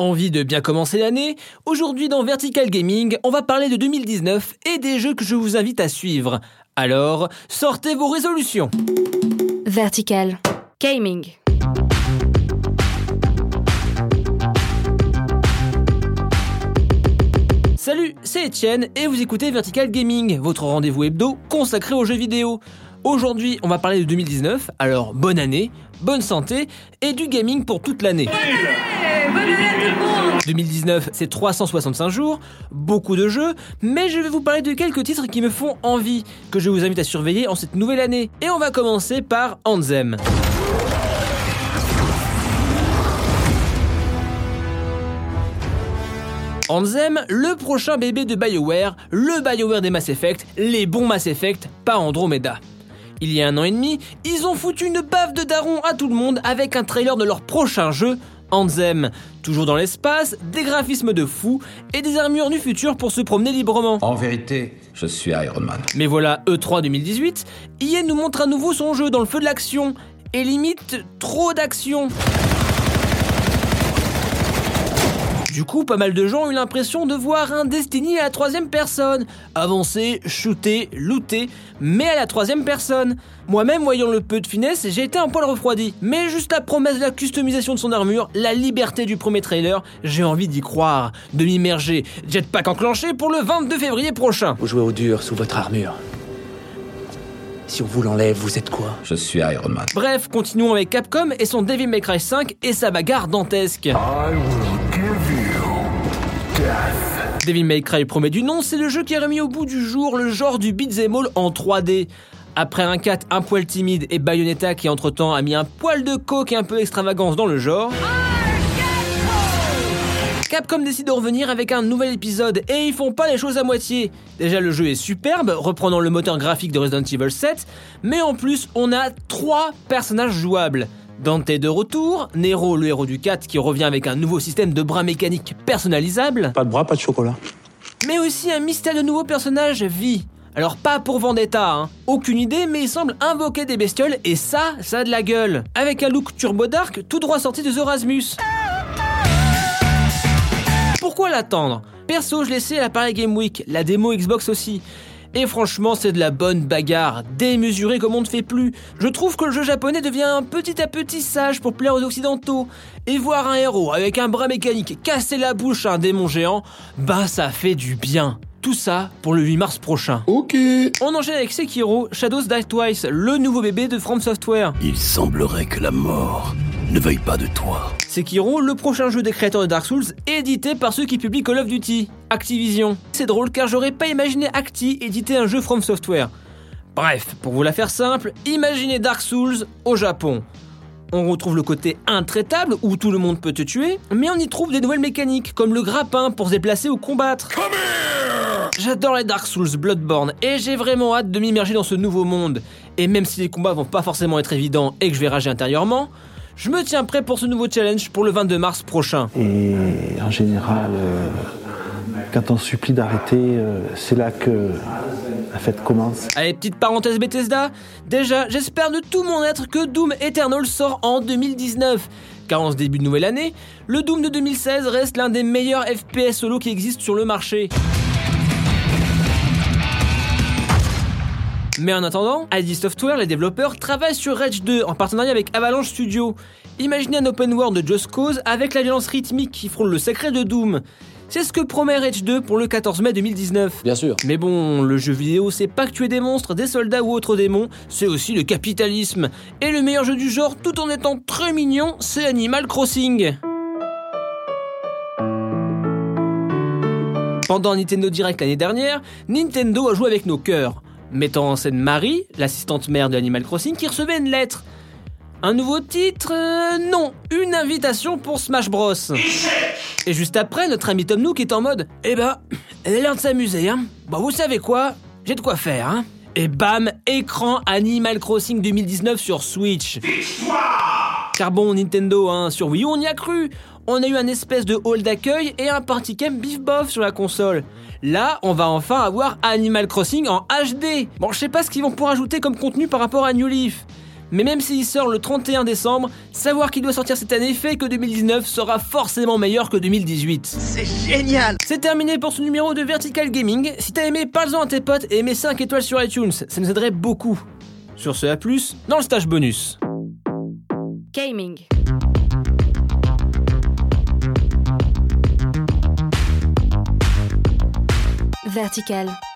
Envie de bien commencer l'année? Aujourd'hui dans Vertical Gaming, on va parler de 2019 et des jeux que je vous invite à suivre. Alors, sortez vos résolutions Vertical Gaming. Salut, c'est Étienne et vous écoutez Vertical Gaming, votre rendez-vous hebdo consacré aux jeux vidéo. Aujourd'hui, on va parler de 2019, alors bonne année, bonne santé et du gaming pour toute l'année. 2019, c'est 365 jours, beaucoup de jeux, mais je vais vous parler de quelques titres qui me font envie, que je vous invite à surveiller en cette nouvelle année. Et on va commencer par Anthem. Anthem, le prochain bébé de BioWare, le BioWare des Mass Effect, les bons Mass Effect, pas Andromeda. Il y a un an et demi, ils ont foutu une baffe de daron à tout le monde avec un trailer de leur prochain jeu, Anthem. Toujours dans l'espace, des graphismes de fou et des armures du futur pour se promener librement. En vérité, je suis Iron Man. Mais voilà, E3 2018, EA nous montre à nouveau son jeu dans le feu de l'action. Et limite, trop d'action. Du coup, pas mal de gens ont eu l'impression de voir un Destiny à la troisième personne. Avancer, shooter, looter, mais à la troisième personne. Moi-même, voyant le peu de finesse, j'ai été un poil refroidi. Mais juste la promesse de la customisation de son armure, la liberté du premier trailer, j'ai envie d'y croire, de m'immerger. Jetpack enclenché pour le 22 février prochain. Vous jouez au dur sous votre armure. Si on vous l'enlève, vous êtes quoi? Je suis Iron Man. Bref, continuons avec Capcom et son Devil May Cry 5 et sa bagarre dantesque. Devil May Cry promet du nom, c'est le jeu qui a remis au bout du jour le genre du beat'em all en 3D. Après un 4 un poil timide et Bayonetta qui entre-temps a mis un poil de coke et un peu d'extravagance dans le genre... Capcom décide de revenir avec un nouvel épisode et ils font pas les choses à moitié. Déjà le jeu est superbe, reprenant le moteur graphique de Resident Evil 7, mais en plus on a trois personnages jouables. Dante de retour, Nero le héros du 4 qui revient avec un nouveau système de bras mécaniques personnalisables, Pas de bras, pas de chocolat. mais aussi un mystérieux nouveau personnage, Vi. Alors pas pour Vendetta, hein. aucune idée, mais il semble invoquer des bestioles et ça, ça a de la gueule. Avec un look turbo dark tout droit sorti de The Rasmus. Pourquoi l'attendre? Perso, je laissais la Paris Game Week, la démo Xbox aussi. Et franchement, c'est de la bonne bagarre, démesurée comme on ne fait plus. Je trouve que le jeu japonais devient petit à petit sage pour plaire aux occidentaux. Et voir un héros avec un bras mécanique casser la bouche à un démon géant, bah ça fait du bien. Tout ça pour le 8 mars prochain. Ok. On enchaîne avec Sekiro, Shadows Die Twice, le nouveau bébé de From Software. Il semblerait que la mort ne veuille pas de toi. Sekiro, le prochain jeu des créateurs de Dark Souls, édité par ceux qui publient Call of Duty, Activision. C'est drôle car j'aurais pas imaginé Acti éditer un jeu From Software. Bref, pour vous la faire simple, imaginez Dark Souls au Japon. On retrouve le côté intraitable où tout le monde peut te tuer, mais on y trouve des nouvelles mécaniques comme le grappin pour se déplacer ou combattre. J'adore les Dark Souls Bloodborne et j'ai vraiment hâte de m'immerger dans ce nouveau monde. Et même si les combats vont pas forcément être évidents et que je vais rager intérieurement, je me tiens prêt pour ce nouveau challenge pour le 22 mars prochain. Et en général, euh, quand on supplie d'arrêter, euh, c'est là que la fête commence. Allez, petite parenthèse Bethesda. Déjà, j'espère de tout mon être que Doom Eternal sort en 2019. Car en ce début de nouvelle année, le Doom de 2016 reste l'un des meilleurs FPS solo qui existent sur le marché. Mais en attendant, ID Software, les développeurs, travaillent sur Rage 2 en partenariat avec Avalanche Studio. Imaginez un open world de Just Cause avec la violence rythmique qui frôle le secret de Doom. C'est ce que promet Rage 2 pour le 14 mai 2019. Bien sûr. Mais bon, le jeu vidéo, c'est pas que tuer des monstres, des soldats ou autres démons, c'est aussi le capitalisme. Et le meilleur jeu du genre, tout en étant très mignon, c'est Animal Crossing. Pendant Nintendo Direct l'année dernière, Nintendo a joué avec nos cœurs, mettant en scène Marie, l'assistante mère de Animal Crossing, qui recevait une lettre. Un nouveau titre euh, Non, une invitation pour Smash Bros. Et juste après, notre ami Tom Nook est en mode Eh ben, elle a l'air de s'amuser, hein. Bon, vous savez quoi? J'ai de quoi faire, hein. Et bam, écran Animal Crossing 2019 sur Switch. Car bon, Nintendo, hein, sur Wii U, on y a cru. On a eu un espèce de hall d'accueil et un party camp bif bof sur la console. Là, on va enfin avoir Animal Crossing en HD. Bon, je sais pas ce qu'ils vont pouvoir ajouter comme contenu par rapport à New Leaf. Mais même s'il sort le 31 décembre, savoir qu'il doit sortir cette année fait que 2019 sera forcément meilleur que 2018. C'est génial C'est terminé pour ce numéro de Vertical Gaming. Si t'as aimé, parle-en à tes potes et mets 5 étoiles sur iTunes, ça nous aiderait beaucoup. Sur ce, à plus dans le stage bonus. Gaming. Vertical.